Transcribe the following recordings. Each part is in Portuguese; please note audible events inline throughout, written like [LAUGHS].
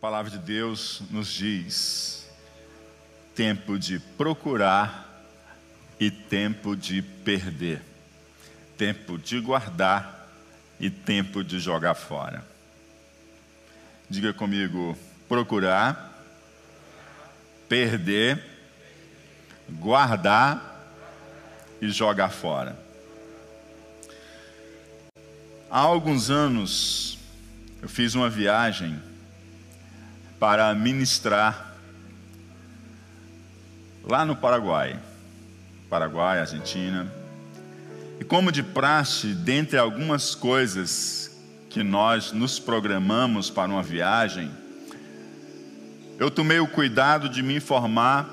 palavra de Deus nos diz: tempo de procurar e tempo de perder, tempo de guardar e tempo de jogar fora. Diga comigo: procurar, perder, guardar e jogar fora. Há alguns anos eu fiz uma viagem para ministrar lá no Paraguai. Paraguai, Argentina. E como de praxe, dentre algumas coisas que nós nos programamos para uma viagem, eu tomei o cuidado de me informar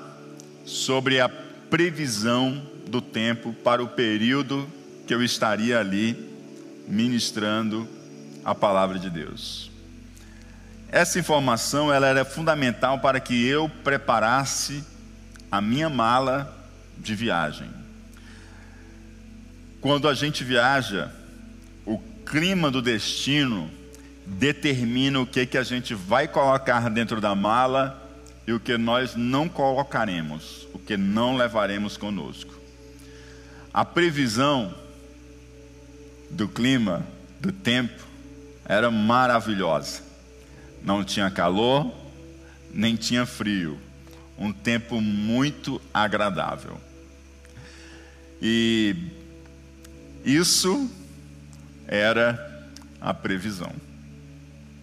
sobre a previsão do tempo para o período que eu estaria ali ministrando a palavra de Deus. Essa informação ela era fundamental para que eu preparasse a minha mala de viagem. Quando a gente viaja, o clima do destino determina o que, que a gente vai colocar dentro da mala e o que nós não colocaremos, o que não levaremos conosco. A previsão do clima, do tempo, era maravilhosa. Não tinha calor, nem tinha frio. Um tempo muito agradável. E isso era a previsão.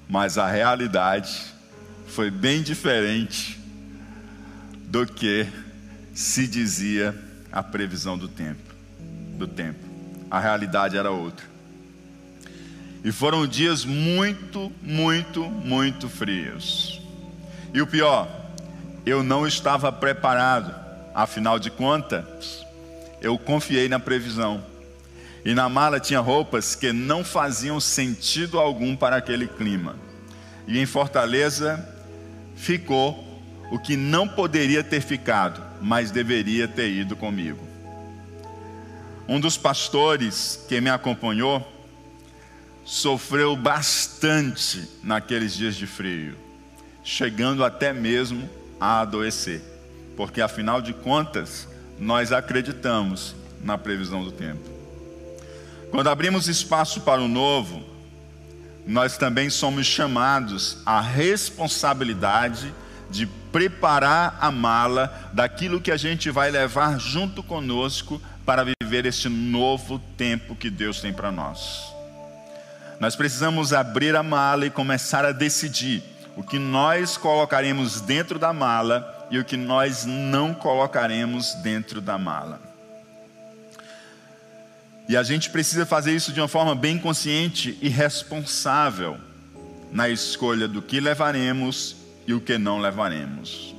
Mas a realidade foi bem diferente do que se dizia a previsão do tempo, do tempo. A realidade era outra. E foram dias muito, muito, muito frios. E o pior, eu não estava preparado. Afinal de contas, eu confiei na previsão. E na mala tinha roupas que não faziam sentido algum para aquele clima. E em Fortaleza ficou o que não poderia ter ficado, mas deveria ter ido comigo. Um dos pastores que me acompanhou sofreu bastante naqueles dias de frio, chegando até mesmo a adoecer, porque afinal de contas, nós acreditamos na previsão do tempo. Quando abrimos espaço para o novo, nós também somos chamados à responsabilidade de preparar a mala daquilo que a gente vai levar junto conosco para viver este novo tempo que Deus tem para nós. Nós precisamos abrir a mala e começar a decidir o que nós colocaremos dentro da mala e o que nós não colocaremos dentro da mala. E a gente precisa fazer isso de uma forma bem consciente e responsável na escolha do que levaremos e o que não levaremos.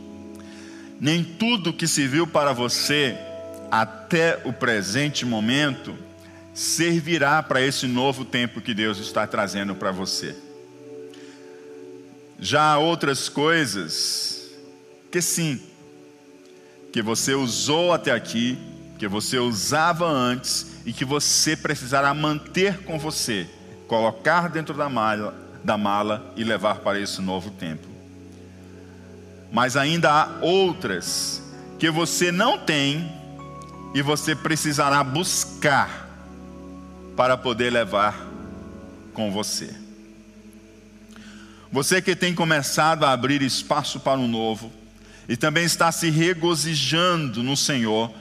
Nem tudo que se viu para você até o presente momento servirá para esse novo tempo que Deus está trazendo para você. Já há outras coisas que sim, que você usou até aqui, que você usava antes e que você precisará manter com você, colocar dentro da mala, da mala e levar para esse novo tempo. Mas ainda há outras que você não tem e você precisará buscar para poder levar com você. Você que tem começado a abrir espaço para um novo e também está se regozijando no Senhor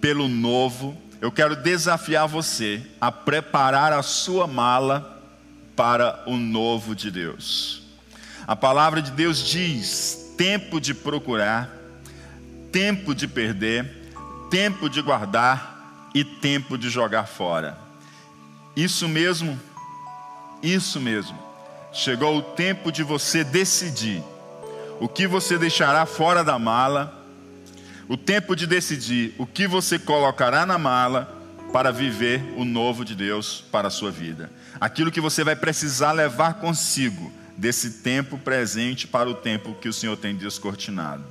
pelo novo, eu quero desafiar você a preparar a sua mala para o novo de Deus. A palavra de Deus diz: tempo de procurar, tempo de perder, tempo de guardar e tempo de jogar fora. Isso mesmo, isso mesmo. Chegou o tempo de você decidir o que você deixará fora da mala, o tempo de decidir o que você colocará na mala para viver o novo de Deus para a sua vida. Aquilo que você vai precisar levar consigo desse tempo presente para o tempo que o Senhor tem descortinado.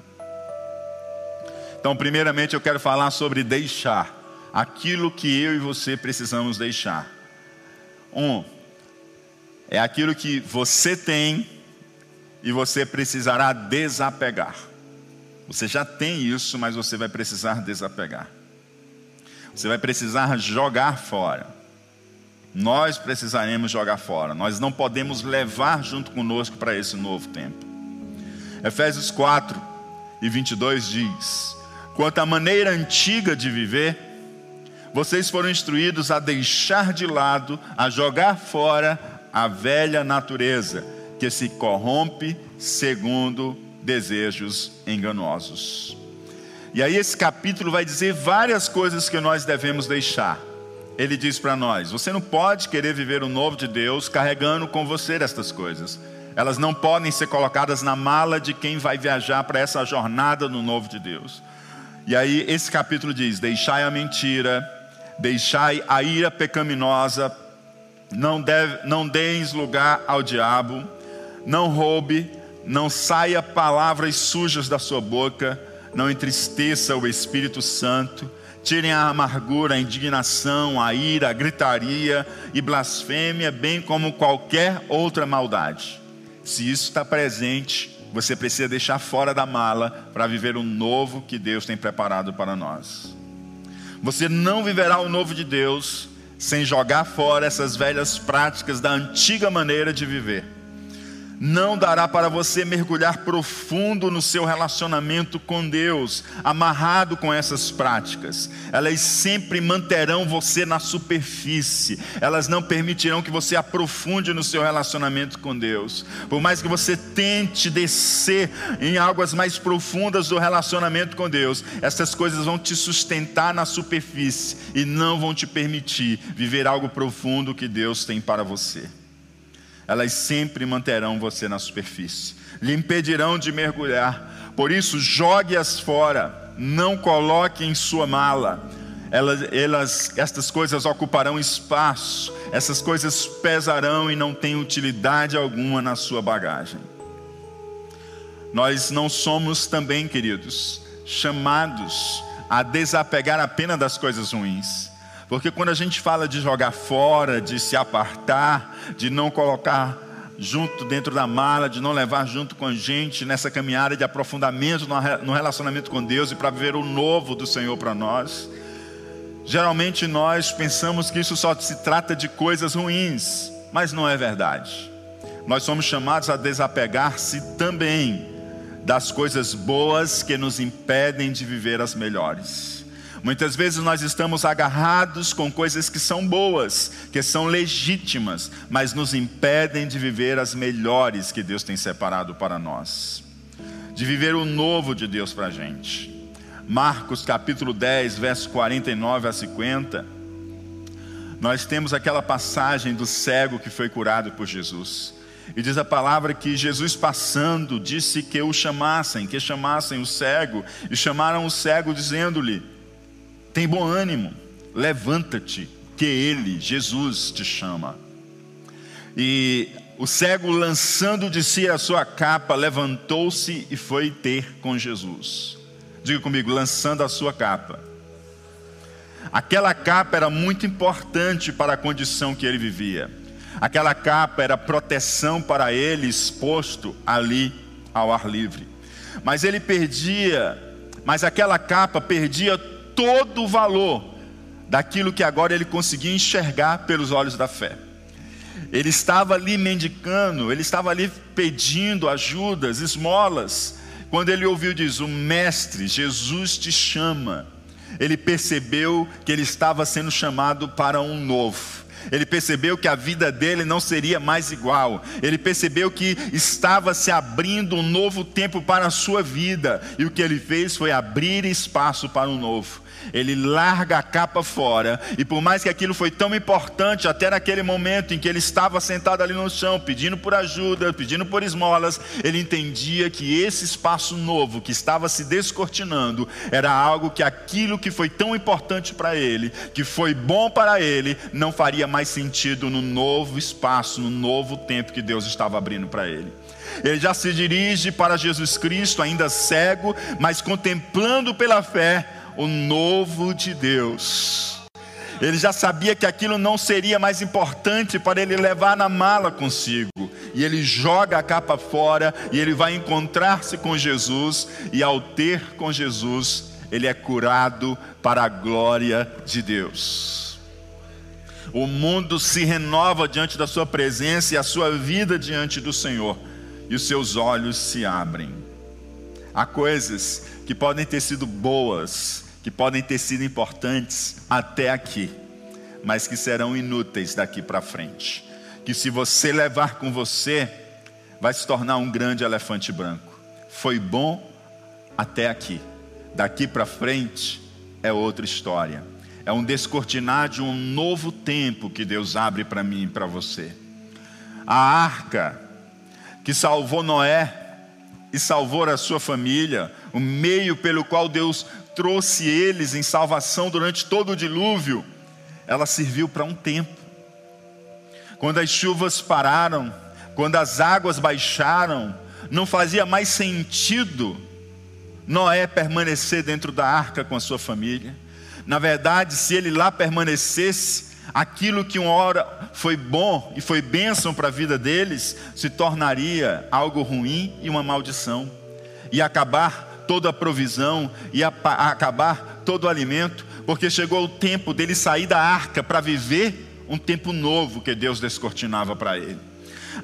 Então, primeiramente, eu quero falar sobre deixar aquilo que eu e você precisamos deixar. Um, é aquilo que você tem e você precisará desapegar. Você já tem isso, mas você vai precisar desapegar. Você vai precisar jogar fora. Nós precisaremos jogar fora. Nós não podemos levar junto conosco para esse novo tempo. Efésios 4 e 22 diz: Quanto à maneira antiga de viver, vocês foram instruídos a deixar de lado, a jogar fora a velha natureza, que se corrompe segundo desejos enganosos. E aí, esse capítulo vai dizer várias coisas que nós devemos deixar. Ele diz para nós: você não pode querer viver o novo de Deus carregando com você estas coisas. Elas não podem ser colocadas na mala de quem vai viajar para essa jornada no novo de Deus. E aí, esse capítulo diz: deixai a mentira, deixai a ira pecaminosa, não, deve, não deis lugar ao diabo, não roube, não saia palavras sujas da sua boca, não entristeça o Espírito Santo, tirem a amargura, a indignação, a ira, a gritaria e blasfêmia, bem como qualquer outra maldade. Se isso está presente, você precisa deixar fora da mala para viver o novo que Deus tem preparado para nós. Você não viverá o novo de Deus sem jogar fora essas velhas práticas da antiga maneira de viver não dará para você mergulhar profundo no seu relacionamento com Deus, amarrado com essas práticas. Elas sempre manterão você na superfície, elas não permitirão que você aprofunde no seu relacionamento com Deus. Por mais que você tente descer em águas mais profundas do relacionamento com Deus, essas coisas vão te sustentar na superfície e não vão te permitir viver algo profundo que Deus tem para você elas sempre manterão você na superfície, lhe impedirão de mergulhar. Por isso, jogue-as fora, não coloque em sua mala. Elas, elas, estas coisas ocuparão espaço, essas coisas pesarão e não têm utilidade alguma na sua bagagem. Nós não somos também, queridos, chamados a desapegar apenas das coisas ruins porque quando a gente fala de jogar fora, de se apartar, de não colocar junto dentro da mala, de não levar junto com a gente nessa caminhada de aprofundamento no relacionamento com Deus e para viver o novo do Senhor para nós, geralmente nós pensamos que isso só se trata de coisas ruins, mas não é verdade. Nós somos chamados a desapegar-se também das coisas boas que nos impedem de viver as melhores. Muitas vezes nós estamos agarrados com coisas que são boas, que são legítimas, mas nos impedem de viver as melhores que Deus tem separado para nós, de viver o novo de Deus para a gente. Marcos capítulo 10, verso 49 a 50. Nós temos aquela passagem do cego que foi curado por Jesus. E diz a palavra que Jesus passando disse que o chamassem, que chamassem o cego, e chamaram o cego dizendo-lhe: tem bom ânimo, levanta-te, que Ele, Jesus, te chama. E o cego, lançando de si a sua capa, levantou-se e foi ter com Jesus. Diga comigo, lançando a sua capa. Aquela capa era muito importante para a condição que ele vivia. Aquela capa era proteção para ele exposto ali ao ar livre. Mas ele perdia, mas aquela capa perdia todo o valor daquilo que agora ele conseguia enxergar pelos olhos da fé. Ele estava ali mendicando, ele estava ali pedindo ajudas, esmolas. Quando ele ouviu diz: "O mestre Jesus te chama". Ele percebeu que ele estava sendo chamado para um novo. Ele percebeu que a vida dele não seria mais igual. Ele percebeu que estava se abrindo um novo tempo para a sua vida. E o que ele fez foi abrir espaço para um novo ele larga a capa fora, e por mais que aquilo foi tão importante, até naquele momento em que ele estava sentado ali no chão, pedindo por ajuda, pedindo por esmolas, ele entendia que esse espaço novo que estava se descortinando era algo que aquilo que foi tão importante para ele, que foi bom para ele, não faria mais sentido no novo espaço, no novo tempo que Deus estava abrindo para ele. Ele já se dirige para Jesus Cristo, ainda cego, mas contemplando pela fé o novo de Deus. Ele já sabia que aquilo não seria mais importante para ele levar na mala consigo, e ele joga a capa fora e ele vai encontrar-se com Jesus e ao ter com Jesus, ele é curado para a glória de Deus. O mundo se renova diante da sua presença e a sua vida diante do Senhor, e os seus olhos se abrem. Há coisas que podem ter sido boas, que podem ter sido importantes até aqui, mas que serão inúteis daqui para frente. Que se você levar com você, vai se tornar um grande elefante branco. Foi bom até aqui Daqui para frente é outra história. É um descortinar de um novo tempo que Deus abre para mim e para você. A arca que salvou Noé e salvou a sua família, o meio pelo qual Deus trouxe eles em salvação durante todo o dilúvio, ela serviu para um tempo. Quando as chuvas pararam, quando as águas baixaram, não fazia mais sentido Noé permanecer dentro da arca com a sua família. Na verdade, se ele lá permanecesse, aquilo que uma hora foi bom e foi bênção para a vida deles, se tornaria algo ruim e uma maldição. E acabar toda a provisão, e acabar todo o alimento, porque chegou o tempo dele sair da arca para viver um tempo novo que Deus descortinava para ele.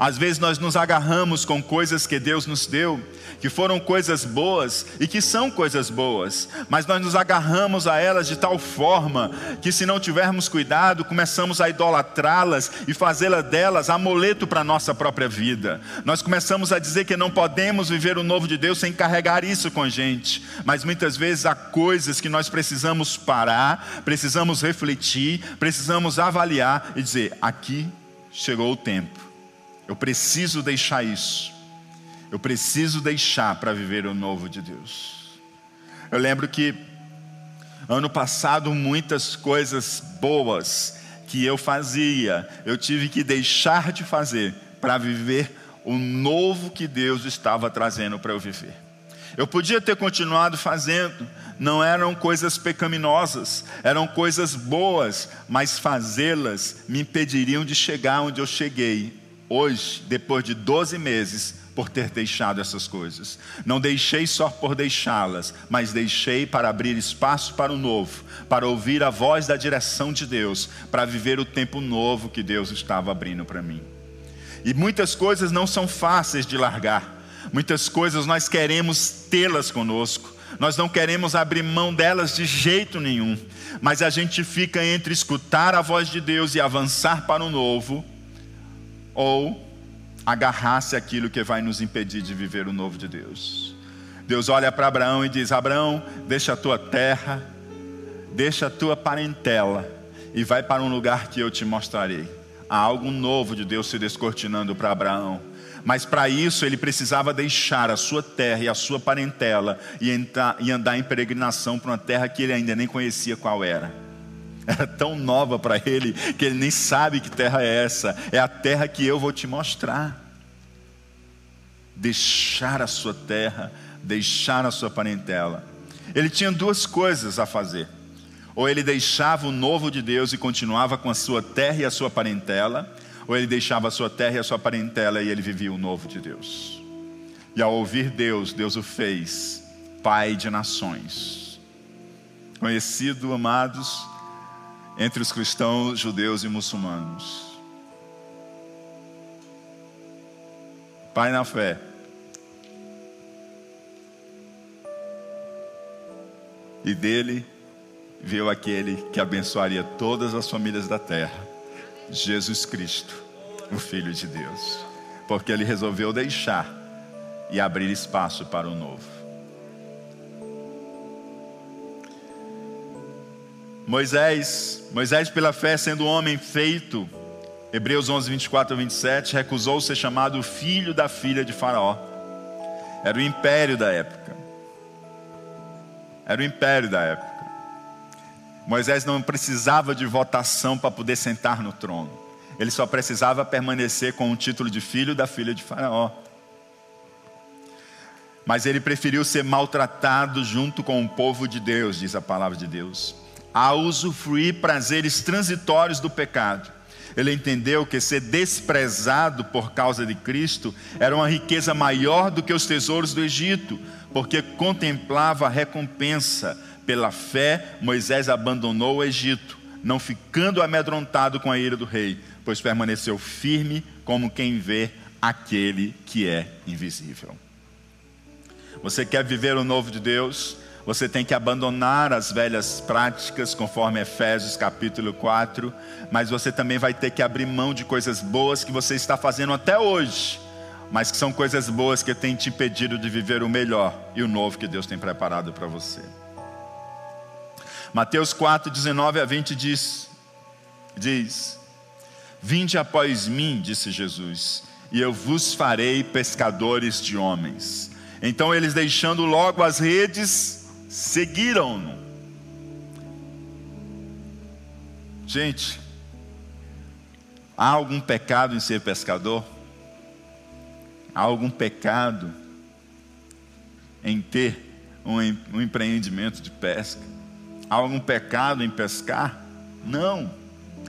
Às vezes nós nos agarramos com coisas que Deus nos deu, que foram coisas boas e que são coisas boas, mas nós nos agarramos a elas de tal forma que, se não tivermos cuidado, começamos a idolatrá-las e fazê-las delas amuleto para a nossa própria vida. Nós começamos a dizer que não podemos viver o novo de Deus sem carregar isso com a gente, mas muitas vezes há coisas que nós precisamos parar, precisamos refletir, precisamos avaliar e dizer: aqui chegou o tempo eu preciso deixar isso. Eu preciso deixar para viver o novo de Deus. Eu lembro que ano passado muitas coisas boas que eu fazia, eu tive que deixar de fazer para viver o novo que Deus estava trazendo para eu viver. Eu podia ter continuado fazendo, não eram coisas pecaminosas, eram coisas boas, mas fazê-las me impediriam de chegar onde eu cheguei hoje, depois de 12 meses, por ter deixado essas coisas. Não deixei só por deixá-las, mas deixei para abrir espaço para o novo, para ouvir a voz da direção de Deus, para viver o tempo novo que Deus estava abrindo para mim. E muitas coisas não são fáceis de largar. Muitas coisas nós queremos tê-las conosco. Nós não queremos abrir mão delas de jeito nenhum. Mas a gente fica entre escutar a voz de Deus e avançar para o novo ou agarrar-se aquilo que vai nos impedir de viver o novo de Deus. Deus olha para Abraão e diz: Abraão, deixa a tua terra, deixa a tua parentela e vai para um lugar que eu te mostrarei. Há algo novo de Deus se descortinando para Abraão. Mas para isso ele precisava deixar a sua terra e a sua parentela e, entrar, e andar em peregrinação para uma terra que ele ainda nem conhecia qual era era tão nova para ele que ele nem sabe que terra é essa. É a terra que eu vou te mostrar. Deixar a sua terra, deixar a sua parentela. Ele tinha duas coisas a fazer. Ou ele deixava o novo de Deus e continuava com a sua terra e a sua parentela, ou ele deixava a sua terra e a sua parentela e ele vivia o novo de Deus. E ao ouvir Deus, Deus o fez Pai de nações. Conhecido, amados, entre os cristãos, judeus e muçulmanos. Pai na fé. E dele veio aquele que abençoaria todas as famílias da terra, Jesus Cristo, o Filho de Deus, porque ele resolveu deixar e abrir espaço para o novo. Moisés, Moisés pela fé sendo homem feito, Hebreus 11, 24 a 27, recusou ser chamado filho da filha de Faraó. Era o império da época. Era o império da época. Moisés não precisava de votação para poder sentar no trono. Ele só precisava permanecer com o título de filho da filha de Faraó. Mas ele preferiu ser maltratado junto com o povo de Deus, diz a palavra de Deus a usufruir prazeres transitórios do pecado. Ele entendeu que ser desprezado por causa de Cristo era uma riqueza maior do que os tesouros do Egito, porque contemplava a recompensa. Pela fé, Moisés abandonou o Egito, não ficando amedrontado com a ira do rei, pois permaneceu firme como quem vê aquele que é invisível. Você quer viver o novo de Deus? Você tem que abandonar as velhas práticas, conforme Efésios capítulo 4, mas você também vai ter que abrir mão de coisas boas que você está fazendo até hoje, mas que são coisas boas que têm te impedido de viver o melhor e o novo que Deus tem preparado para você. Mateus 4, 19 a 20 diz: diz Vinde após mim, disse Jesus, e eu vos farei pescadores de homens. Então eles, deixando logo as redes, seguiram-no. Gente, há algum pecado em ser pescador? Há algum pecado em ter um, empreendimento de pesca? Há algum pecado em pescar? Não.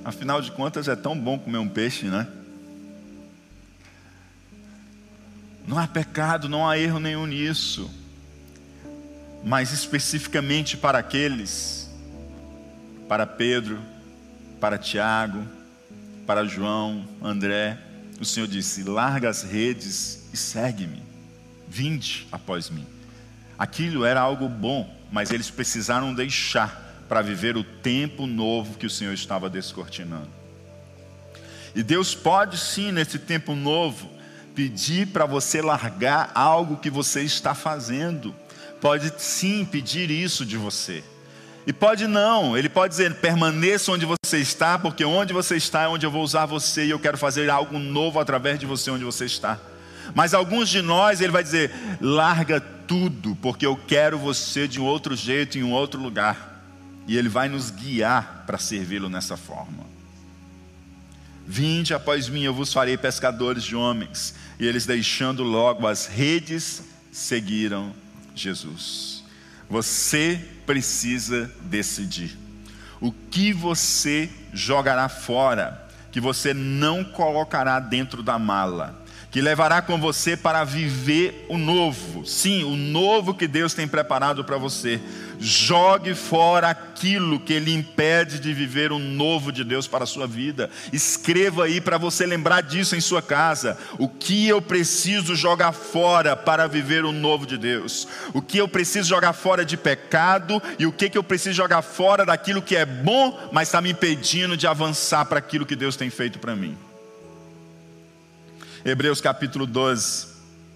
Afinal de contas, é tão bom comer um peixe, né? Não há pecado, não há erro nenhum nisso. Mas especificamente para aqueles, para Pedro, para Tiago, para João, André, o Senhor disse: larga as redes e segue-me, vinde após mim. Aquilo era algo bom, mas eles precisaram deixar para viver o tempo novo que o Senhor estava descortinando. E Deus pode sim, nesse tempo novo, pedir para você largar algo que você está fazendo. Pode sim pedir isso de você. E pode não, ele pode dizer: permaneça onde você está, porque onde você está é onde eu vou usar você e eu quero fazer algo novo através de você onde você está. Mas alguns de nós, ele vai dizer: larga tudo, porque eu quero você de um outro jeito, em um outro lugar e Ele vai nos guiar para servi-lo nessa forma. Vinde após mim, eu vos farei pescadores de homens. E eles, deixando logo as redes, seguiram Jesus. Você precisa decidir. O que você jogará fora, que você não colocará dentro da mala que levará com você para viver o novo. Sim, o novo que Deus tem preparado para você. Jogue fora aquilo que lhe impede de viver o novo de Deus para a sua vida. Escreva aí para você lembrar disso em sua casa. O que eu preciso jogar fora para viver o novo de Deus? O que eu preciso jogar fora de pecado e o que, que eu preciso jogar fora daquilo que é bom, mas está me impedindo de avançar para aquilo que Deus tem feito para mim. Hebreus capítulo 12,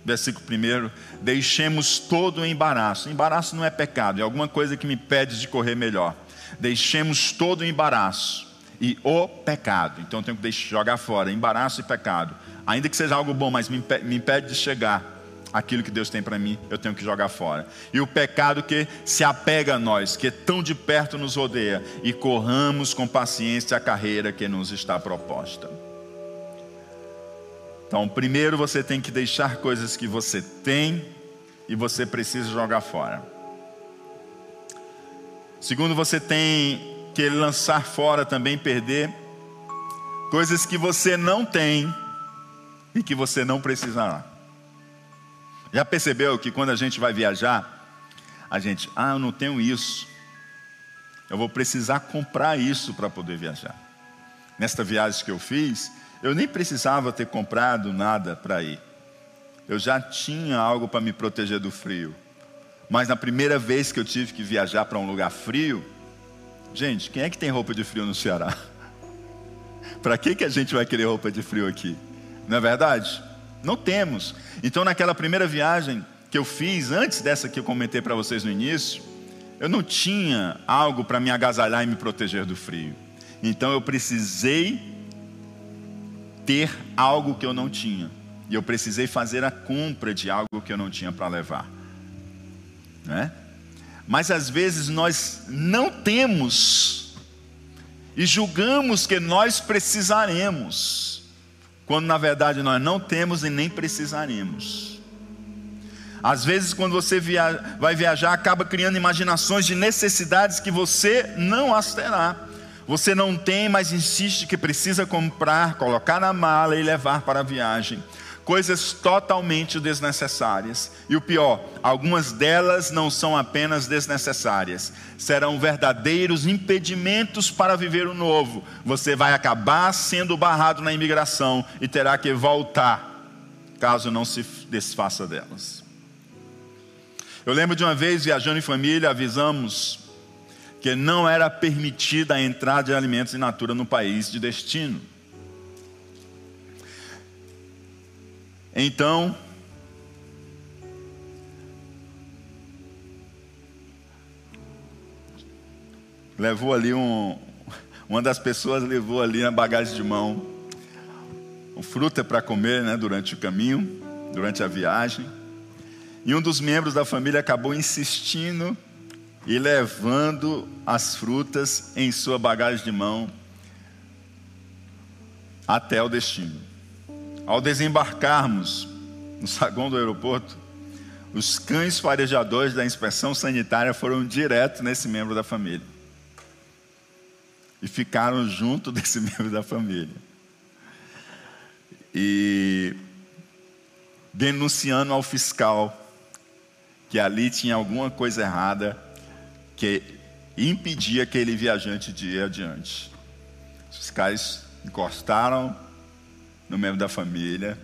versículo 1. Deixemos todo o embaraço. Embaraço não é pecado, é alguma coisa que me impede de correr melhor. Deixemos todo o embaraço e o pecado. Então eu tenho que jogar fora embaraço e pecado. Ainda que seja algo bom, mas me impede de chegar aquilo que Deus tem para mim, eu tenho que jogar fora. E o pecado que se apega a nós, que tão de perto nos rodeia, e corramos com paciência a carreira que nos está proposta. Então, primeiro você tem que deixar coisas que você tem e você precisa jogar fora. Segundo, você tem que lançar fora também, perder coisas que você não tem e que você não precisará. Já percebeu que quando a gente vai viajar, a gente, ah, eu não tenho isso. Eu vou precisar comprar isso para poder viajar. Nesta viagem que eu fiz, eu nem precisava ter comprado nada para ir. Eu já tinha algo para me proteger do frio. Mas na primeira vez que eu tive que viajar para um lugar frio, gente, quem é que tem roupa de frio no Ceará? [LAUGHS] para que, que a gente vai querer roupa de frio aqui? Não é verdade? Não temos. Então, naquela primeira viagem que eu fiz, antes dessa que eu comentei para vocês no início, eu não tinha algo para me agasalhar e me proteger do frio. Então, eu precisei ter algo que eu não tinha. E eu precisei fazer a compra de algo que eu não tinha para levar. Né? Mas às vezes nós não temos e julgamos que nós precisaremos, quando na verdade nós não temos e nem precisaremos. Às vezes, quando você via vai viajar, acaba criando imaginações de necessidades que você não as terá. Você não tem, mas insiste que precisa comprar, colocar na mala e levar para a viagem. Coisas totalmente desnecessárias. E o pior, algumas delas não são apenas desnecessárias, serão verdadeiros impedimentos para viver o novo. Você vai acabar sendo barrado na imigração e terá que voltar, caso não se desfaça delas. Eu lembro de uma vez viajando em família, avisamos que não era permitida a entrada de alimentos in natura no país de destino. Então, levou ali um, uma das pessoas levou ali na bagagem de mão um fruta para comer, né, durante o caminho, durante a viagem. E um dos membros da família acabou insistindo e levando as frutas em sua bagagem de mão até o destino. Ao desembarcarmos no saguão do aeroporto, os cães farejadores da inspeção sanitária foram direto nesse membro da família. E ficaram junto [LAUGHS] desse membro da família. E denunciando ao fiscal que ali tinha alguma coisa errada que impedia aquele viajante de ir adiante. Os fiscais encostaram no membro da família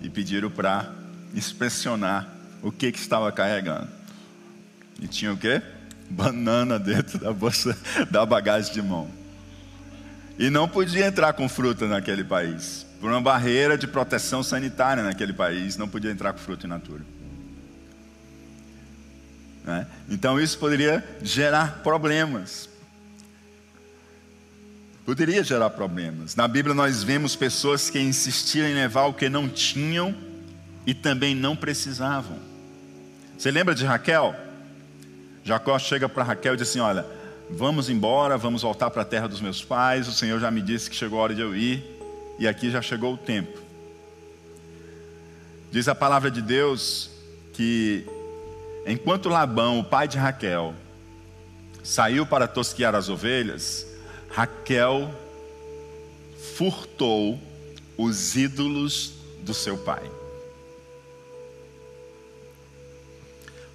e pediram para inspecionar o que, que estava carregando. E tinha o quê? Banana dentro da bolsa [LAUGHS] da bagagem de mão. E não podia entrar com fruta naquele país. Por uma barreira de proteção sanitária naquele país, não podia entrar com fruta in natura. Né? Então isso poderia gerar problemas. Poderia gerar problemas. Na Bíblia nós vemos pessoas que insistiram em levar o que não tinham e também não precisavam. Você lembra de Raquel? Jacó chega para Raquel e diz assim: Olha, vamos embora, vamos voltar para a terra dos meus pais. O Senhor já me disse que chegou a hora de eu ir, e aqui já chegou o tempo. Diz a palavra de Deus que Enquanto Labão, o pai de Raquel, saiu para tosquiar as ovelhas, Raquel furtou os ídolos do seu pai.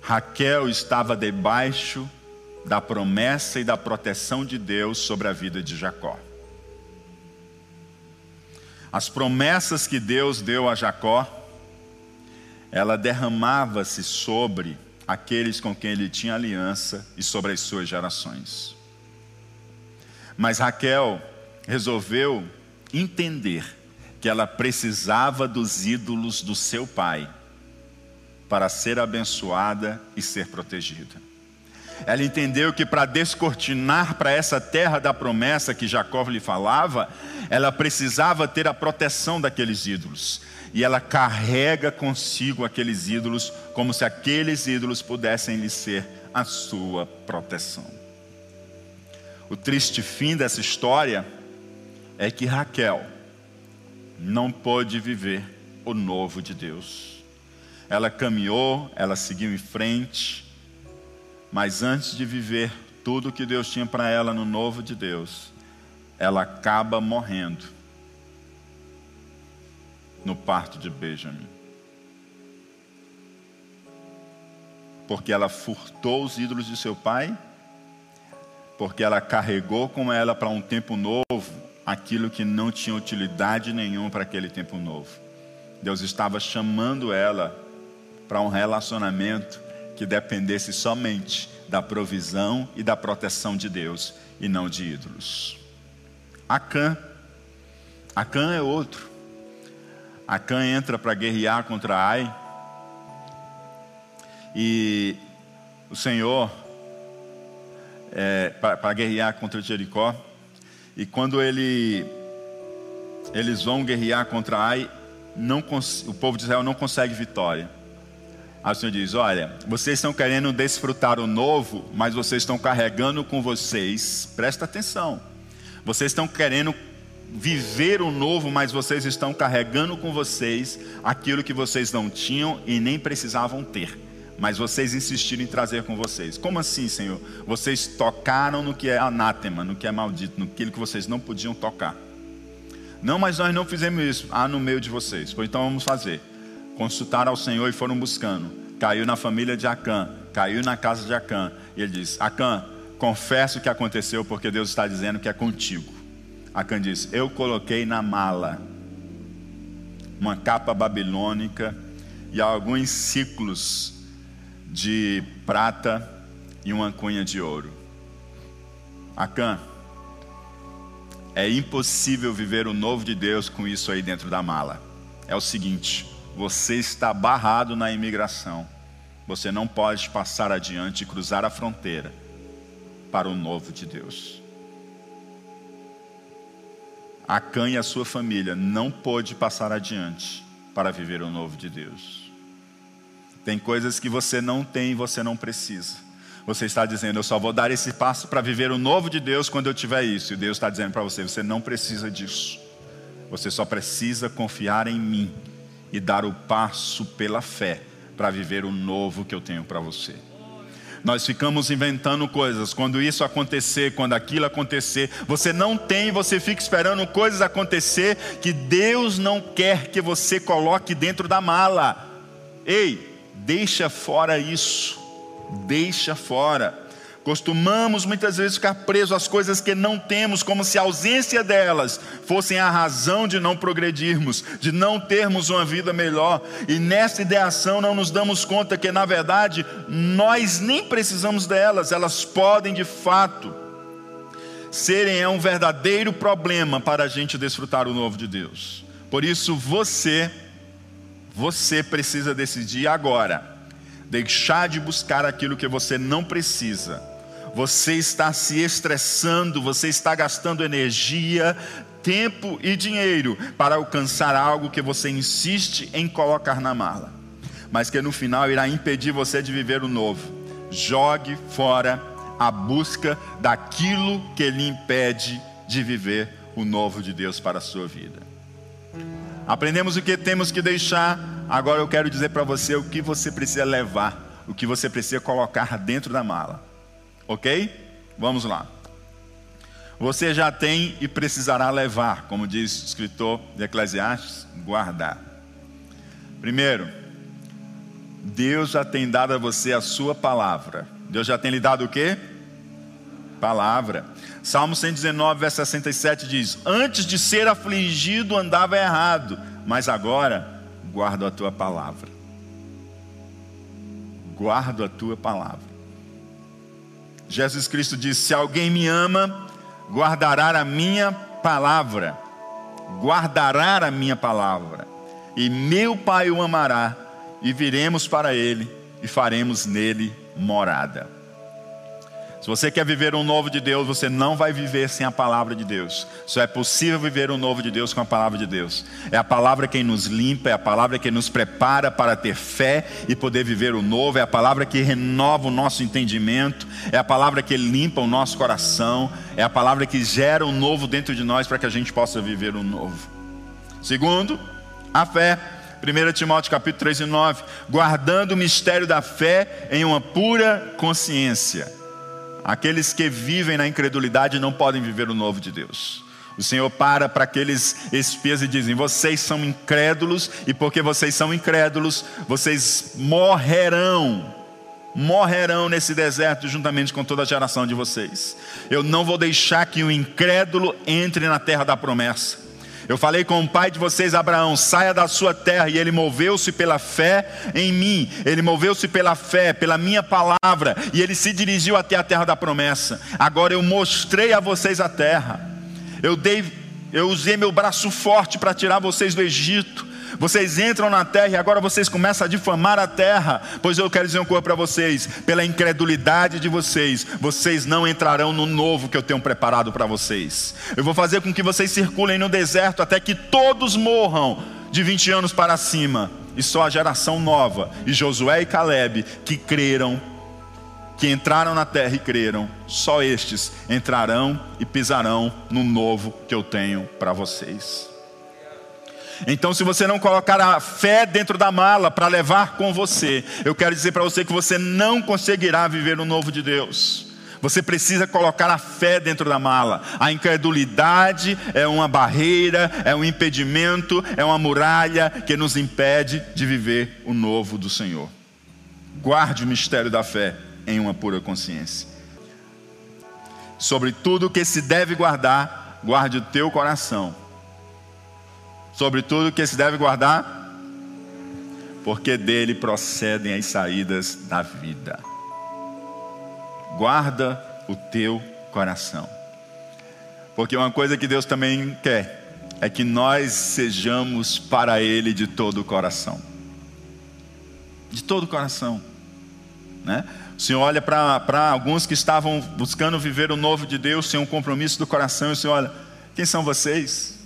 Raquel estava debaixo da promessa e da proteção de Deus sobre a vida de Jacó. As promessas que Deus deu a Jacó, ela derramava-se sobre aqueles com quem ele tinha aliança e sobre as suas gerações. Mas Raquel resolveu entender que ela precisava dos ídolos do seu pai para ser abençoada e ser protegida. Ela entendeu que para descortinar para essa terra da promessa que Jacó lhe falava, ela precisava ter a proteção daqueles ídolos e ela carrega consigo aqueles ídolos, como se aqueles ídolos pudessem lhe ser a sua proteção. O triste fim dessa história é que Raquel não pôde viver o novo de Deus. Ela caminhou, ela seguiu em frente, mas antes de viver tudo que Deus tinha para ela no novo de Deus, ela acaba morrendo no parto de Benjamin. Porque ela furtou os ídolos de seu pai, porque ela carregou com ela para um tempo novo aquilo que não tinha utilidade nenhuma para aquele tempo novo. Deus estava chamando ela para um relacionamento que dependesse somente da provisão e da proteção de Deus e não de ídolos. Acã. Acã é outro. Acã entra para guerrear contra Ai. E o Senhor, é, para guerrear contra Jericó. E quando ele, eles vão guerrear contra Ai, não, o povo de Israel não consegue vitória. Aí o Senhor diz: Olha, vocês estão querendo desfrutar o novo, mas vocês estão carregando com vocês, presta atenção, vocês estão querendo viver o novo, mas vocês estão carregando com vocês aquilo que vocês não tinham e nem precisavam ter, mas vocês insistiram em trazer com vocês. Como assim, Senhor? Vocês tocaram no que é anátema, no que é maldito, no que vocês não podiam tocar. Não, mas nós não fizemos isso. Ah, no meio de vocês. Pois então vamos fazer. Consultaram ao Senhor e foram buscando. Caiu na família de Acã, caiu na casa de Acã. E ele disse: Acã, confesso o que aconteceu, porque Deus está dizendo que é contigo. Acã disse: Eu coloquei na mala uma capa babilônica e alguns ciclos de prata e uma cunha de ouro. Acã, é impossível viver o novo de Deus com isso aí dentro da mala. É o seguinte: você está barrado na imigração. Você não pode passar adiante e cruzar a fronteira para o novo de Deus. Acã e a sua família não pôde passar adiante para viver o novo de Deus. Tem coisas que você não tem e você não precisa. Você está dizendo, eu só vou dar esse passo para viver o novo de Deus quando eu tiver isso. E Deus está dizendo para você, você não precisa disso. Você só precisa confiar em mim e dar o passo pela fé para viver o novo que eu tenho para você. Nós ficamos inventando coisas. Quando isso acontecer, quando aquilo acontecer, você não tem, você fica esperando coisas acontecer que Deus não quer que você coloque dentro da mala. Ei, Deixa fora isso. Deixa fora. Costumamos muitas vezes ficar presos às coisas que não temos, como se a ausência delas fossem a razão de não progredirmos, de não termos uma vida melhor. E nessa ideação não nos damos conta que, na verdade, nós nem precisamos delas, elas podem de fato serem é um verdadeiro problema para a gente desfrutar o novo de Deus. Por isso, você você precisa decidir agora. Deixar de buscar aquilo que você não precisa. Você está se estressando, você está gastando energia, tempo e dinheiro para alcançar algo que você insiste em colocar na mala, mas que no final irá impedir você de viver o novo. Jogue fora a busca daquilo que lhe impede de viver o novo de Deus para a sua vida. Aprendemos o que temos que deixar. Agora eu quero dizer para você o que você precisa levar, o que você precisa colocar dentro da mala. Ok? Vamos lá. Você já tem e precisará levar, como diz o escritor de Eclesiastes, guardar. Primeiro, Deus já tem dado a você a sua palavra. Deus já tem lhe dado o quê? Palavra. Salmo 119, verso 67 diz: Antes de ser afligido andava errado, mas agora guardo a tua palavra. Guardo a tua palavra. Jesus Cristo disse: Se alguém me ama, guardará a minha palavra. Guardará a minha palavra. E meu Pai o amará, e viremos para ele, e faremos nele morada. Se você quer viver um novo de Deus, você não vai viver sem a palavra de Deus. Só é possível viver um novo de Deus com a palavra de Deus. É a palavra quem nos limpa, é a palavra que nos prepara para ter fé e poder viver o novo, é a palavra que renova o nosso entendimento, é a palavra que limpa o nosso coração, é a palavra que gera um novo dentro de nós para que a gente possa viver o novo. Segundo, a fé. 1 Timóteo capítulo 3 e 9, guardando o mistério da fé em uma pura consciência. Aqueles que vivem na incredulidade não podem viver o novo de Deus. O Senhor para para aqueles espias e dizem: Vocês são incrédulos, e porque vocês são incrédulos, vocês morrerão. Morrerão nesse deserto juntamente com toda a geração de vocês. Eu não vou deixar que o incrédulo entre na terra da promessa. Eu falei com o pai de vocês, Abraão, saia da sua terra, e ele moveu-se pela fé em mim, ele moveu-se pela fé, pela minha palavra, e ele se dirigiu até a terra da promessa. Agora eu mostrei a vocês a terra, eu dei, eu usei meu braço forte para tirar vocês do Egito, vocês entram na terra e agora vocês começam a difamar a terra. Pois eu quero dizer uma coisa para vocês: pela incredulidade de vocês, vocês não entrarão no novo que eu tenho preparado para vocês. Eu vou fazer com que vocês circulem no deserto até que todos morram de 20 anos para cima. E só a geração nova, e Josué e Caleb, que creram, que entraram na terra e creram, só estes entrarão e pisarão no novo que eu tenho para vocês. Então, se você não colocar a fé dentro da mala para levar com você, eu quero dizer para você que você não conseguirá viver o novo de Deus. Você precisa colocar a fé dentro da mala. A incredulidade é uma barreira, é um impedimento, é uma muralha que nos impede de viver o novo do Senhor. Guarde o mistério da fé em uma pura consciência. Sobre tudo que se deve guardar, guarde o teu coração. Sobre tudo que se deve guardar, porque dele procedem as saídas da vida guarda o teu coração. Porque uma coisa que Deus também quer é que nós sejamos para Ele de todo o coração. De todo o coração. Né? O Senhor olha para alguns que estavam buscando viver o novo de Deus sem um compromisso do coração, e o Senhor olha: quem são vocês?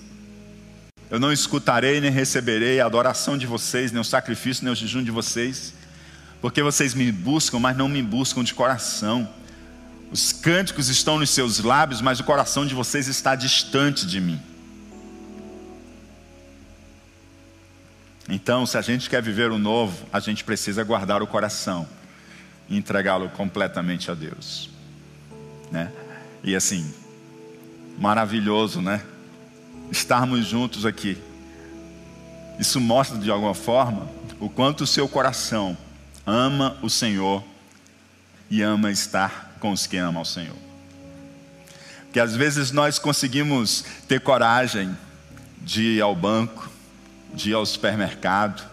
Eu não escutarei nem receberei a adoração de vocês, nem o sacrifício, nem o jejum de vocês porque vocês me buscam, mas não me buscam de coração. Os cânticos estão nos seus lábios, mas o coração de vocês está distante de mim. Então, se a gente quer viver o novo, a gente precisa guardar o coração e entregá-lo completamente a Deus, né? E assim, maravilhoso, né? Estarmos juntos aqui. Isso mostra de alguma forma o quanto o seu coração ama o Senhor e ama estar com os que amam o Senhor. Porque às vezes nós conseguimos ter coragem de ir ao banco, de ir ao supermercado,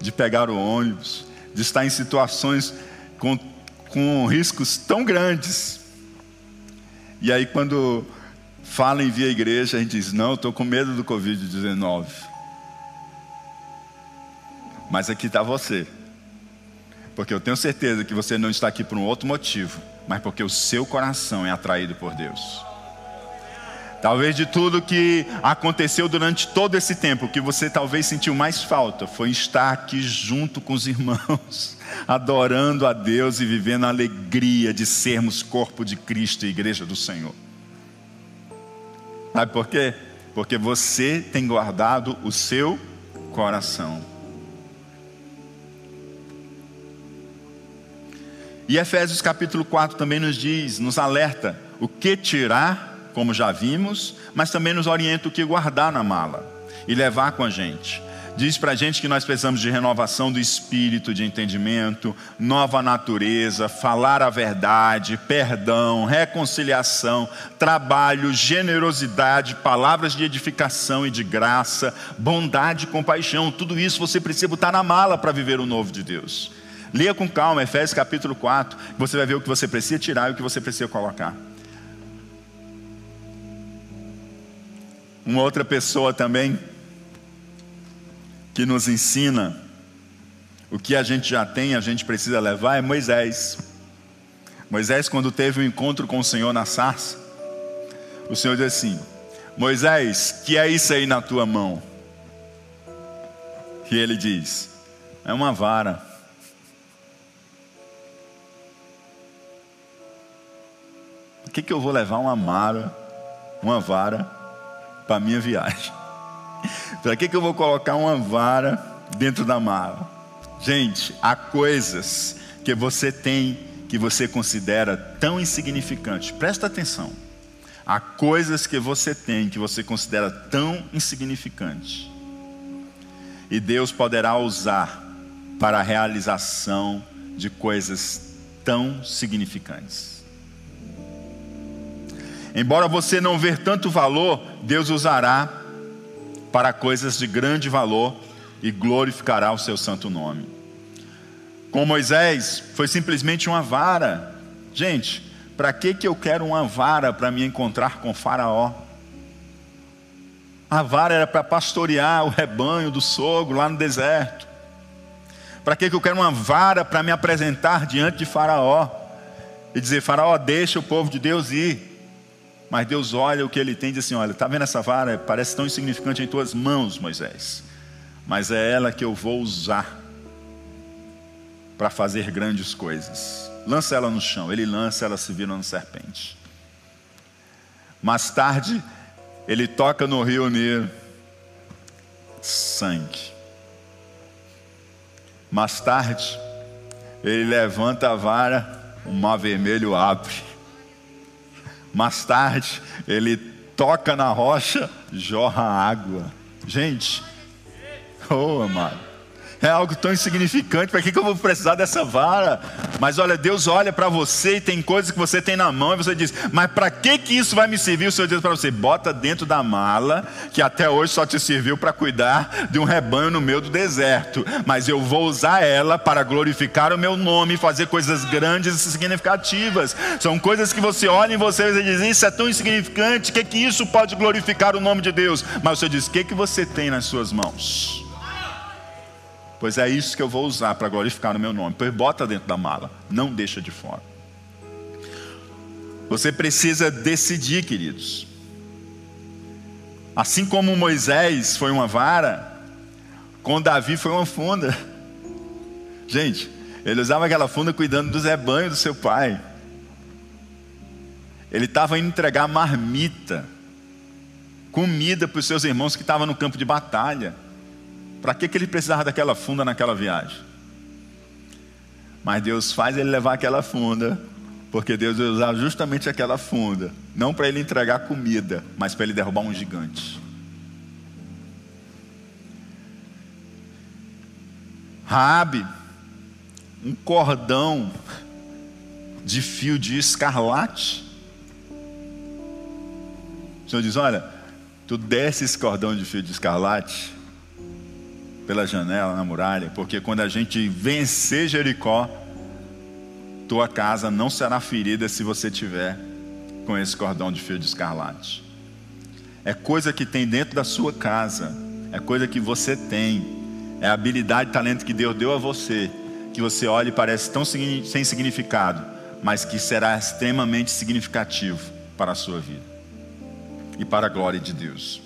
de pegar o ônibus, de estar em situações com, com riscos tão grandes. E aí, quando fala em via igreja, a gente diz: Não, estou com medo do Covid-19. Mas aqui está você porque eu tenho certeza que você não está aqui por um outro motivo, mas porque o seu coração é atraído por Deus. Talvez de tudo que aconteceu durante todo esse tempo, que você talvez sentiu mais falta, foi estar aqui junto com os irmãos, [LAUGHS] adorando a Deus e vivendo a alegria de sermos corpo de Cristo e igreja do Senhor. Sabe por quê? Porque você tem guardado o seu coração. E Efésios capítulo 4 também nos diz, nos alerta o que tirar, como já vimos, mas também nos orienta o que guardar na mala e levar com a gente. Diz para a gente que nós precisamos de renovação do espírito, de entendimento, nova natureza, falar a verdade, perdão, reconciliação, trabalho, generosidade, palavras de edificação e de graça, bondade e compaixão. Tudo isso você precisa botar na mala para viver o novo de Deus. Leia com calma Efésios capítulo 4, você vai ver o que você precisa tirar e o que você precisa colocar. Uma outra pessoa também que nos ensina o que a gente já tem, a gente precisa levar é Moisés. Moisés, quando teve um encontro com o Senhor na sarça, o Senhor disse assim: Moisés, que é isso aí na tua mão? E ele diz: É uma vara. que, que eu vou levar uma mara, uma vara para a minha viagem? Para que, que eu vou colocar uma vara dentro da mala? Gente, há coisas que você tem que você considera tão insignificantes. Presta atenção. Há coisas que você tem que você considera tão insignificantes. E Deus poderá usar para a realização de coisas tão significantes. Embora você não ver tanto valor, Deus usará para coisas de grande valor e glorificará o seu santo nome. Com Moisés, foi simplesmente uma vara. Gente, para que, que eu quero uma vara para me encontrar com Faraó? A vara era para pastorear o rebanho do sogro lá no deserto. Para que, que eu quero uma vara para me apresentar diante de Faraó? E dizer: Faraó, deixa o povo de Deus ir. Mas Deus olha o que ele tem e diz assim: Olha, está vendo essa vara? Parece tão insignificante em tuas mãos, Moisés. Mas é ela que eu vou usar para fazer grandes coisas. Lança ela no chão. Ele lança, ela se vira na serpente. Mais tarde, ele toca no rio Nilo. sangue. Mais tarde, ele levanta a vara, o mar vermelho abre. Mais tarde, ele toca na rocha, jorra água. Gente, oh amado, é algo tão insignificante. Para que, que eu vou precisar dessa vara? Mas olha, Deus olha para você e tem coisas que você tem na mão e você diz: Mas para que, que isso vai me servir? O Senhor diz para você: Bota dentro da mala, que até hoje só te serviu para cuidar de um rebanho no meio do deserto. Mas eu vou usar ela para glorificar o meu nome e fazer coisas grandes e significativas. São coisas que você olha em você e diz: Isso é tão insignificante, que que isso pode glorificar o nome de Deus? Mas você diz: O que, que você tem nas suas mãos? Pois é isso que eu vou usar para glorificar o meu nome. Pois bota dentro da mala, não deixa de fora. Você precisa decidir, queridos. Assim como Moisés foi uma vara, com Davi foi uma funda. [LAUGHS] Gente, ele usava aquela funda cuidando dos rebanhos do seu pai. Ele estava indo entregar marmita, comida para os seus irmãos que estavam no campo de batalha. Para que, que ele precisava daquela funda naquela viagem? Mas Deus faz ele levar aquela funda, porque Deus vai usar justamente aquela funda, não para ele entregar comida, mas para ele derrubar um gigante. Raabe, um cordão de fio de escarlate. O Senhor diz: Olha, tu desce esse cordão de fio de escarlate, pela janela, na muralha, porque quando a gente vencer Jericó, tua casa não será ferida se você tiver com esse cordão de fio de escarlate. É coisa que tem dentro da sua casa, é coisa que você tem, é habilidade, talento que Deus deu a você, que você olha e parece tão sem significado, mas que será extremamente significativo para a sua vida e para a glória de Deus.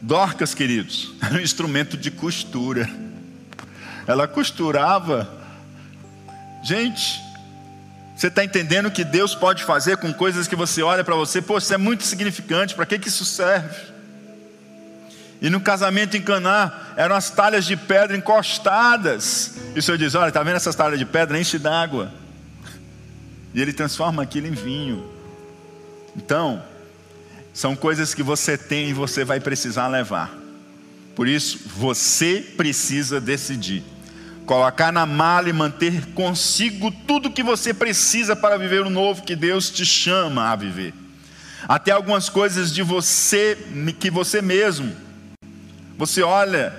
Dorcas, queridos, [LAUGHS] era um instrumento de costura. Ela costurava. Gente, você está entendendo que Deus pode fazer com coisas que você olha para você, pô, isso é muito significante, para que, que isso serve? E no casamento em Caná, eram as talhas de pedra encostadas. E o Senhor diz: Olha, está vendo essas talhas de pedra? Enche d'água. E ele transforma aquilo em vinho. Então, são coisas que você tem e você vai precisar levar. Por isso, você precisa decidir. Colocar na mala e manter consigo tudo que você precisa para viver o novo que Deus te chama a viver. Até algumas coisas de você, que você mesmo, você olha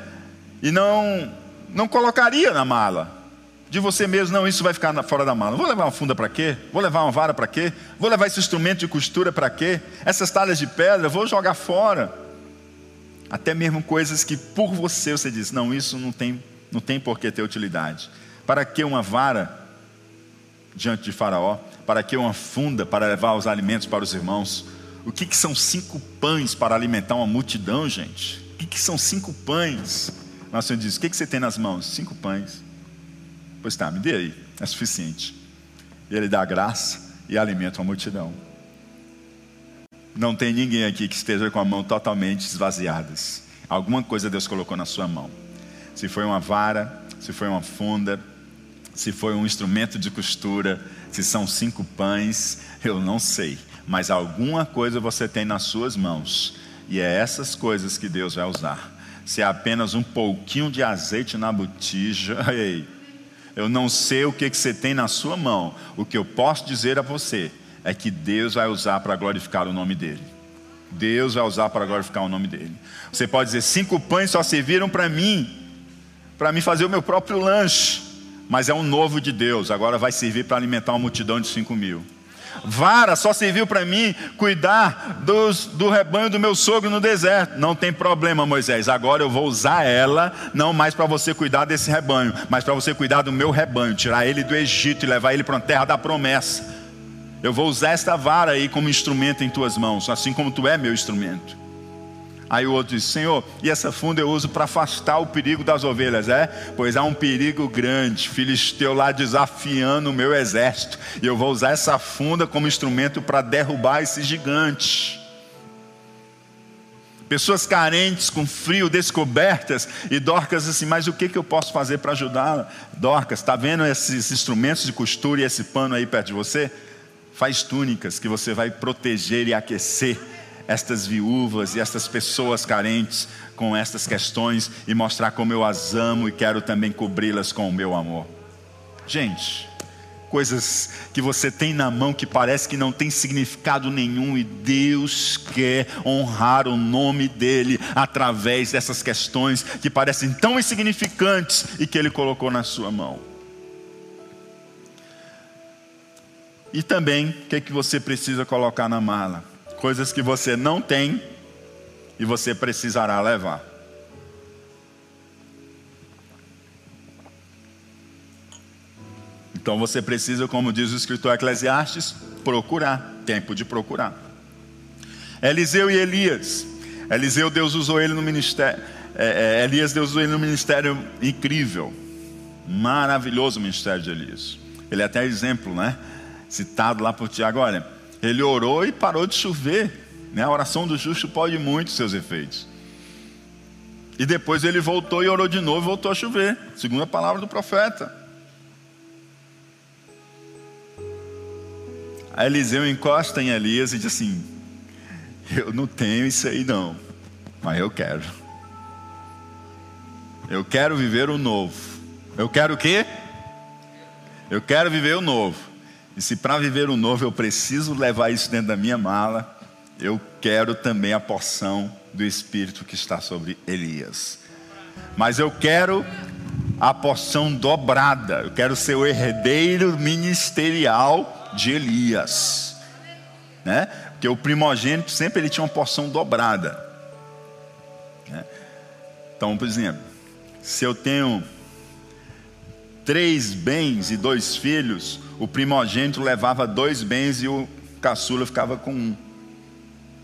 e não, não colocaria na mala de você mesmo, não, isso vai ficar fora da mala. Vou levar uma funda para quê? Vou levar uma vara para quê? Vou levar esse instrumento de costura para quê? Essas talhas de pedra, vou jogar fora. Até mesmo coisas que por você você diz, não, isso não tem, não tem por que ter utilidade. Para que uma vara diante de Faraó? Para que uma funda para levar os alimentos para os irmãos? O que, que são cinco pães para alimentar uma multidão, gente? O que, que são cinco pães? Nosso Senhor diz: o que, que você tem nas mãos? Cinco pães. Pois tá, me dê aí, é suficiente. E ele dá graça e alimenta uma multidão. Não tem ninguém aqui que esteja com a mão totalmente esvaziadas. Alguma coisa Deus colocou na sua mão. Se foi uma vara, se foi uma funda, se foi um instrumento de costura, se são cinco pães, eu não sei. Mas alguma coisa você tem nas suas mãos. E é essas coisas que Deus vai usar. Se é apenas um pouquinho de azeite na botija, [LAUGHS] ei, eu não sei o que, que você tem na sua mão. O que eu posso dizer a você é que Deus vai usar para glorificar o nome dEle. Deus vai usar para glorificar o nome dEle. Você pode dizer: cinco pães só serviram para mim, para mim fazer o meu próprio lanche. Mas é um novo de Deus, agora vai servir para alimentar uma multidão de cinco mil. Vara só serviu para mim cuidar dos, do rebanho do meu sogro no deserto. Não tem problema, Moisés. Agora eu vou usar ela, não mais para você cuidar desse rebanho, mas para você cuidar do meu rebanho, tirar ele do Egito e levar ele para uma terra da promessa. Eu vou usar esta vara aí como instrumento em tuas mãos, assim como tu é meu instrumento. Aí o outro diz: Senhor, e essa funda eu uso para afastar o perigo das ovelhas, é? Pois há um perigo grande, filisteu lá desafiando o meu exército, e eu vou usar essa funda como instrumento para derrubar esse gigante. Pessoas carentes, com frio, descobertas, e Dorcas assim, mas o que, que eu posso fazer para ajudá-la? Dorcas, está vendo esses instrumentos de costura e esse pano aí perto de você? Faz túnicas que você vai proteger e aquecer estas viúvas e estas pessoas carentes com estas questões e mostrar como eu as amo e quero também cobri-las com o meu amor. Gente, coisas que você tem na mão que parece que não tem significado nenhum e Deus quer honrar o nome dele através dessas questões que parecem tão insignificantes e que ele colocou na sua mão. E também, o que, é que você precisa colocar na mala? Coisas que você não tem e você precisará levar. Então você precisa, como diz o escritor Eclesiastes, procurar, tempo de procurar. Eliseu e Elias. Eliseu, Deus usou ele no ministério. É, é, Elias, Deus usou ele no ministério incrível, maravilhoso o ministério de Elias. Ele é até exemplo, né? Citado lá por Tiago. Olha, ele orou e parou de chover. Né? A oração do justo pode muito seus efeitos. E depois ele voltou e orou de novo e voltou a chover, segundo a palavra do profeta. Aí Eliseu encosta em Elias e diz assim: Eu não tenho isso aí não, mas eu quero. Eu quero viver o novo. Eu quero o quê? Eu quero viver o novo. E se para viver o novo eu preciso levar isso dentro da minha mala, eu quero também a porção do Espírito que está sobre Elias. Mas eu quero a porção dobrada. Eu quero ser o herdeiro ministerial de Elias, né? Porque o primogênito sempre ele tinha uma porção dobrada. Né? Então, por exemplo, se eu tenho três bens e dois filhos, o primogênito levava dois bens e o caçula ficava com um.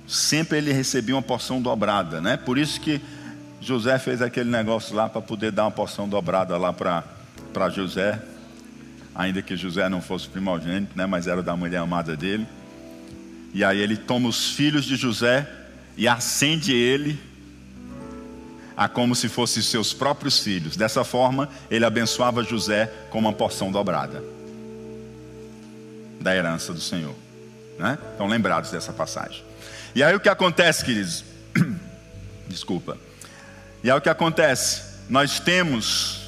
Sempre ele recebia uma porção dobrada, né? Por isso que José fez aquele negócio lá para poder dar uma porção dobrada lá para José, ainda que José não fosse primogênito, né, mas era da mulher amada dele. E aí ele toma os filhos de José e acende ele a como se fossem seus próprios filhos. Dessa forma, ele abençoava José com uma porção dobrada da herança do Senhor. Né? Estão lembrados dessa passagem. E aí o que acontece, queridos? [CLEARS THROAT] Desculpa. E aí o que acontece? Nós temos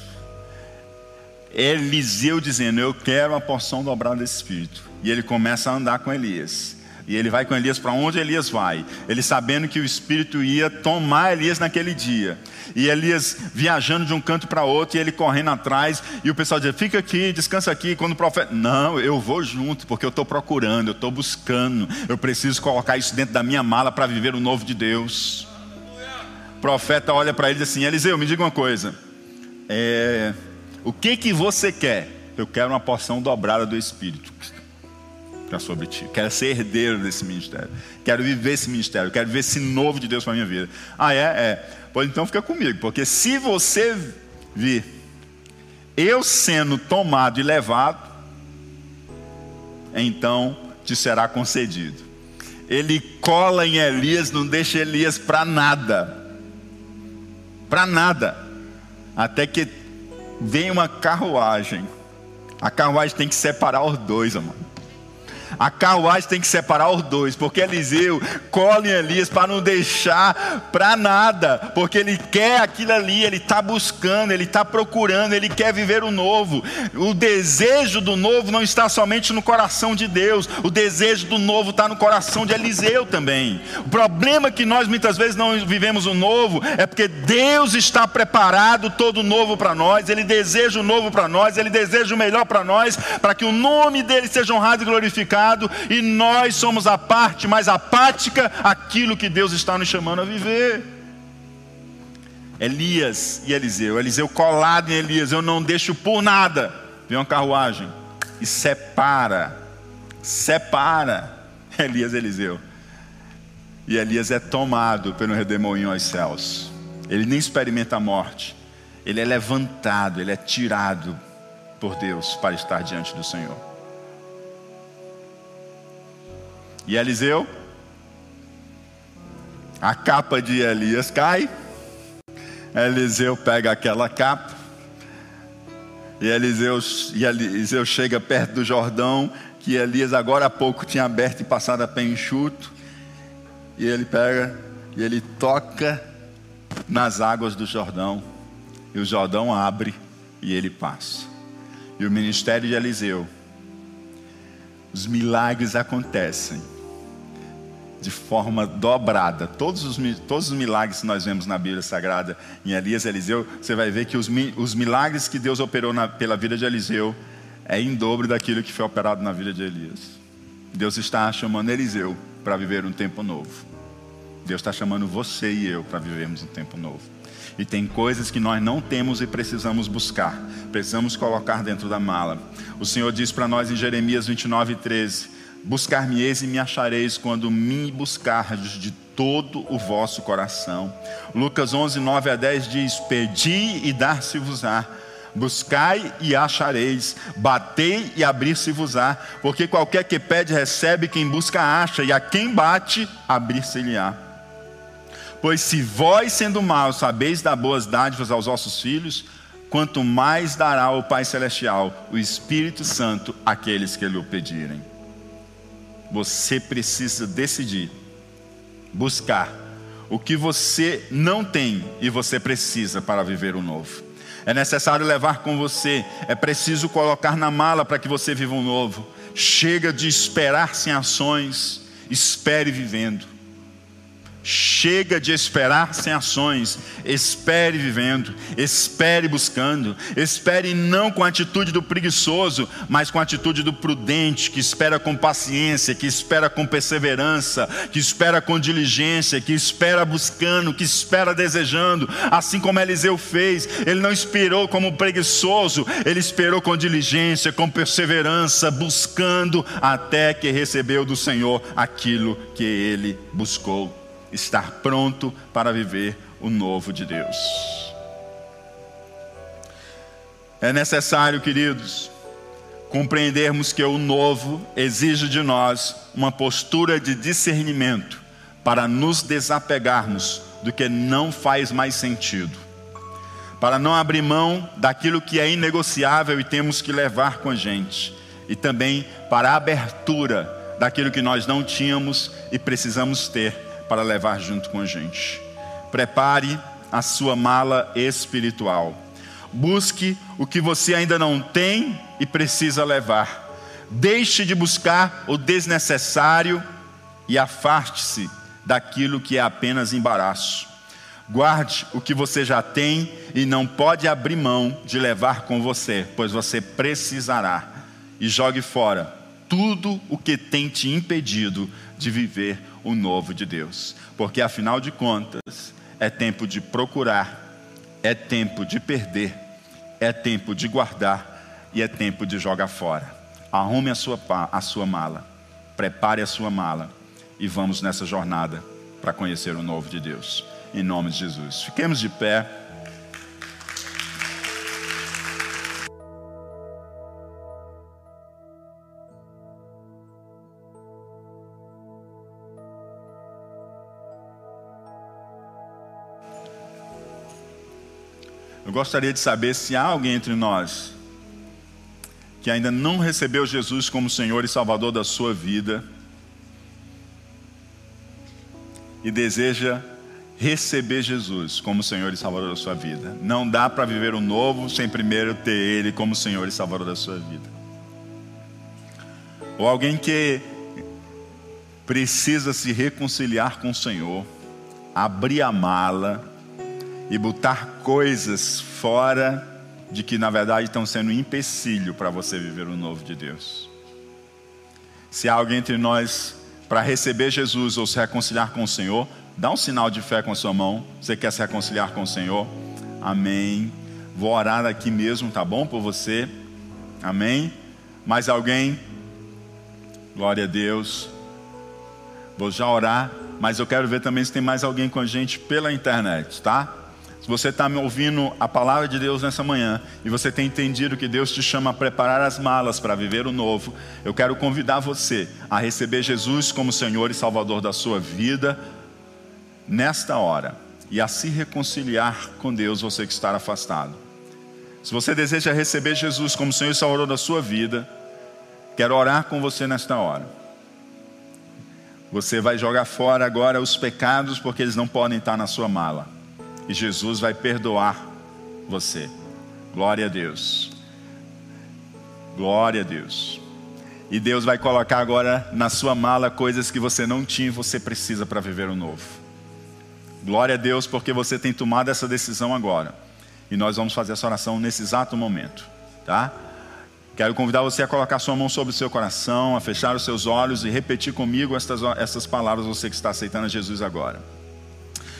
Eliseu dizendo: Eu quero uma porção dobrada desse espírito. E ele começa a andar com Elias. E ele vai com Elias para onde Elias vai. Ele sabendo que o Espírito ia tomar Elias naquele dia. E Elias viajando de um canto para outro, e ele correndo atrás. E o pessoal diz: Fica aqui, descansa aqui. Quando o profeta. Não, eu vou junto, porque eu estou procurando, eu estou buscando. Eu preciso colocar isso dentro da minha mala para viver o novo de Deus. O profeta olha para ele e diz assim: Eliseu, me diga uma coisa. É o que que você quer? Eu quero uma porção dobrada do Espírito para sobre ti. Quero ser herdeiro desse ministério. Quero viver esse ministério. Quero ver esse novo de Deus para minha vida. Ah, é? É. Pois então fica comigo, porque se você vir eu sendo tomado e levado, então te será concedido. Ele cola em Elias, não deixa Elias para nada. Para nada. Até que vem uma carruagem. A carruagem tem que separar os dois, amor. A carruagem tem que separar os dois, porque Eliseu cola em Elias para não deixar para nada, porque ele quer aquilo ali, ele está buscando, ele está procurando, ele quer viver o novo. O desejo do novo não está somente no coração de Deus, o desejo do novo está no coração de Eliseu também. O problema é que nós muitas vezes não vivemos o novo é porque Deus está preparado todo novo para nós, Ele deseja o novo para nós, Ele deseja o melhor para nós, para que o nome dele seja honrado e glorificado e nós somos a parte mais apática aquilo que Deus está nos chamando a viver. Elias e Eliseu, Eliseu colado em Elias, eu não deixo por nada. Vem uma carruagem e separa, separa Elias e Eliseu. E Elias é tomado pelo redemoinho aos céus. Ele nem experimenta a morte. Ele é levantado, ele é tirado por Deus para estar diante do Senhor. E Eliseu? A capa de Elias cai. Eliseu pega aquela capa. E Eliseu, e Eliseu chega perto do Jordão, que Elias agora há pouco tinha aberto e passado a pé enxuto. E ele pega e ele toca nas águas do Jordão. E o Jordão abre e ele passa. E o ministério de Eliseu, os milagres acontecem de forma dobrada. Todos os, todos os milagres que nós vemos na Bíblia Sagrada em Elias e Eliseu, você vai ver que os, os milagres que Deus operou na, pela vida de Eliseu é em dobro daquilo que foi operado na vida de Elias. Deus está chamando Eliseu para viver um tempo novo. Deus está chamando você e eu para vivermos um tempo novo. E tem coisas que nós não temos e precisamos buscar, precisamos colocar dentro da mala. O Senhor diz para nós em Jeremias 29, 13: Buscar-me-eis e me achareis quando me buscardes de todo o vosso coração. Lucas 11, 9 a 10 diz: Pedi e dar-se-vos-á. Buscai e achareis, batei e abrir-se-vos-á, porque qualquer que pede recebe, quem busca acha, e a quem bate, abrir-se-lhe-á. Pois se vós, sendo maus, sabeis dar boas dádivas aos vossos filhos, quanto mais dará o Pai Celestial, o Espírito Santo, àqueles que lhe o pedirem. Você precisa decidir, buscar o que você não tem e você precisa para viver o novo. É necessário levar com você, é preciso colocar na mala para que você viva um novo. Chega de esperar sem ações, espere vivendo. Chega de esperar sem ações, espere vivendo, espere buscando, espere não com a atitude do preguiçoso, mas com a atitude do prudente, que espera com paciência, que espera com perseverança, que espera com diligência, que espera buscando, que espera desejando, assim como Eliseu fez. Ele não esperou como preguiçoso, ele esperou com diligência, com perseverança, buscando até que recebeu do Senhor aquilo que ele buscou estar pronto para viver o novo de Deus. É necessário, queridos, compreendermos que o novo exige de nós uma postura de discernimento para nos desapegarmos do que não faz mais sentido, para não abrir mão daquilo que é inegociável e temos que levar com a gente, e também para a abertura daquilo que nós não tínhamos e precisamos ter para levar junto com a gente. Prepare a sua mala espiritual. Busque o que você ainda não tem e precisa levar. Deixe de buscar o desnecessário e afaste-se daquilo que é apenas embaraço. Guarde o que você já tem e não pode abrir mão de levar com você, pois você precisará. E jogue fora tudo o que tem te impedido de viver o novo de Deus, porque afinal de contas, é tempo de procurar, é tempo de perder, é tempo de guardar e é tempo de jogar fora. Arrume a sua, a sua mala, prepare a sua mala e vamos nessa jornada para conhecer o novo de Deus. Em nome de Jesus. Fiquemos de pé. Gostaria de saber se há alguém entre nós que ainda não recebeu Jesus como Senhor e Salvador da sua vida e deseja receber Jesus como Senhor e Salvador da sua vida. Não dá para viver o novo sem primeiro ter Ele como Senhor e Salvador da sua vida. Ou alguém que precisa se reconciliar com o Senhor, abrir a mala e botar coisas fora de que na verdade estão sendo um empecilho para você viver o novo de Deus. Se há alguém entre nós para receber Jesus ou se reconciliar com o Senhor, dá um sinal de fé com a sua mão. Você quer se reconciliar com o Senhor? Amém. Vou orar aqui mesmo, tá bom por você? Amém. Mais alguém? Glória a Deus. Vou já orar, mas eu quero ver também se tem mais alguém com a gente pela internet, tá? Se você está me ouvindo a palavra de Deus nessa manhã e você tem entendido que Deus te chama a preparar as malas para viver o novo, eu quero convidar você a receber Jesus como Senhor e Salvador da sua vida nesta hora e a se reconciliar com Deus, você que está afastado. Se você deseja receber Jesus como Senhor e Salvador da sua vida, quero orar com você nesta hora. Você vai jogar fora agora os pecados, porque eles não podem estar na sua mala. E Jesus vai perdoar você. Glória a Deus. Glória a Deus. E Deus vai colocar agora na sua mala coisas que você não tinha e você precisa para viver o novo. Glória a Deus, porque você tem tomado essa decisão agora. E nós vamos fazer essa oração nesse exato momento, tá? Quero convidar você a colocar sua mão sobre o seu coração, a fechar os seus olhos e repetir comigo estas, estas palavras, você que está aceitando Jesus agora.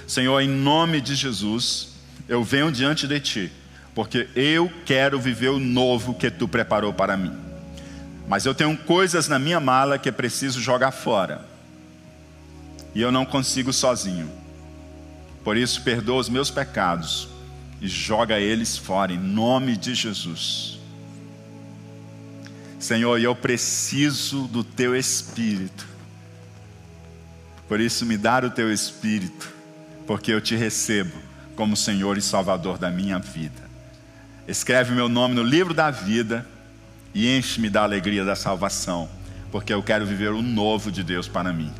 Senhor, em nome de Jesus, eu venho diante de Ti, porque eu quero viver o novo que Tu preparou para mim. Mas eu tenho coisas na minha mala que é preciso jogar fora, e eu não consigo sozinho. Por isso, perdoa os meus pecados e joga eles fora, em nome de Jesus. Senhor, eu preciso do teu espírito. Por isso, me dá o teu espírito, porque eu te recebo como Senhor e Salvador da minha vida. Escreve meu nome no livro da vida e enche-me da alegria da salvação, porque eu quero viver o novo de Deus para mim.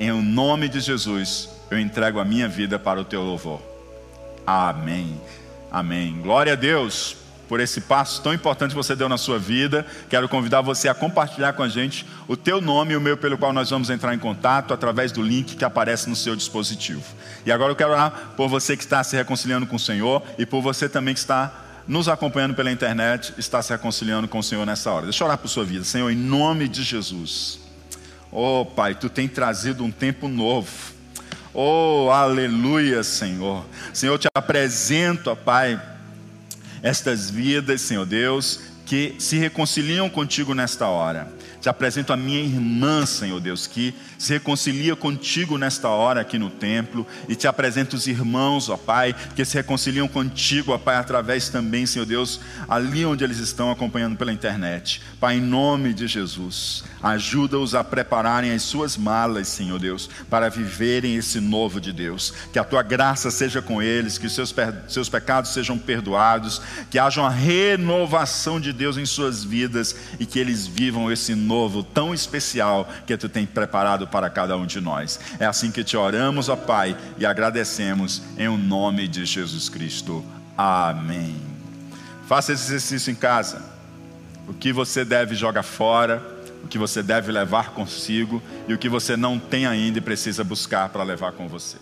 Em nome de Jesus, eu entrego a minha vida para o teu louvor. Amém. Amém. Glória a Deus por esse passo tão importante que você deu na sua vida. Quero convidar você a compartilhar com a gente o teu nome e o meu pelo qual nós vamos entrar em contato através do link que aparece no seu dispositivo. E agora eu quero orar por você que está se reconciliando com o Senhor e por você também que está nos acompanhando pela internet, está se reconciliando com o Senhor nessa hora. Deixa eu orar por sua vida. Senhor, em nome de Jesus. Oh, Pai, tu tem trazido um tempo novo Oh, aleluia, Senhor. Senhor, eu te apresento, ó Pai, estas vidas, Senhor Deus, que se reconciliam contigo nesta hora. Te apresento a minha irmã, Senhor Deus, que se reconcilia contigo nesta hora aqui no templo. E te apresento os irmãos, ó Pai, que se reconciliam contigo, ó Pai, através também, Senhor Deus, ali onde eles estão acompanhando pela internet. Pai, em nome de Jesus, ajuda-os a prepararem as suas malas, Senhor Deus, para viverem esse novo de Deus. Que a tua graça seja com eles, que seus, seus pecados sejam perdoados, que haja uma renovação de Deus em suas vidas e que eles vivam esse novo novo, tão especial que tu tem preparado para cada um de nós. É assim que te oramos, ó Pai, e agradecemos em o nome de Jesus Cristo. Amém. Faça esse exercício em casa. O que você deve jogar fora, o que você deve levar consigo e o que você não tem ainda e precisa buscar para levar com você.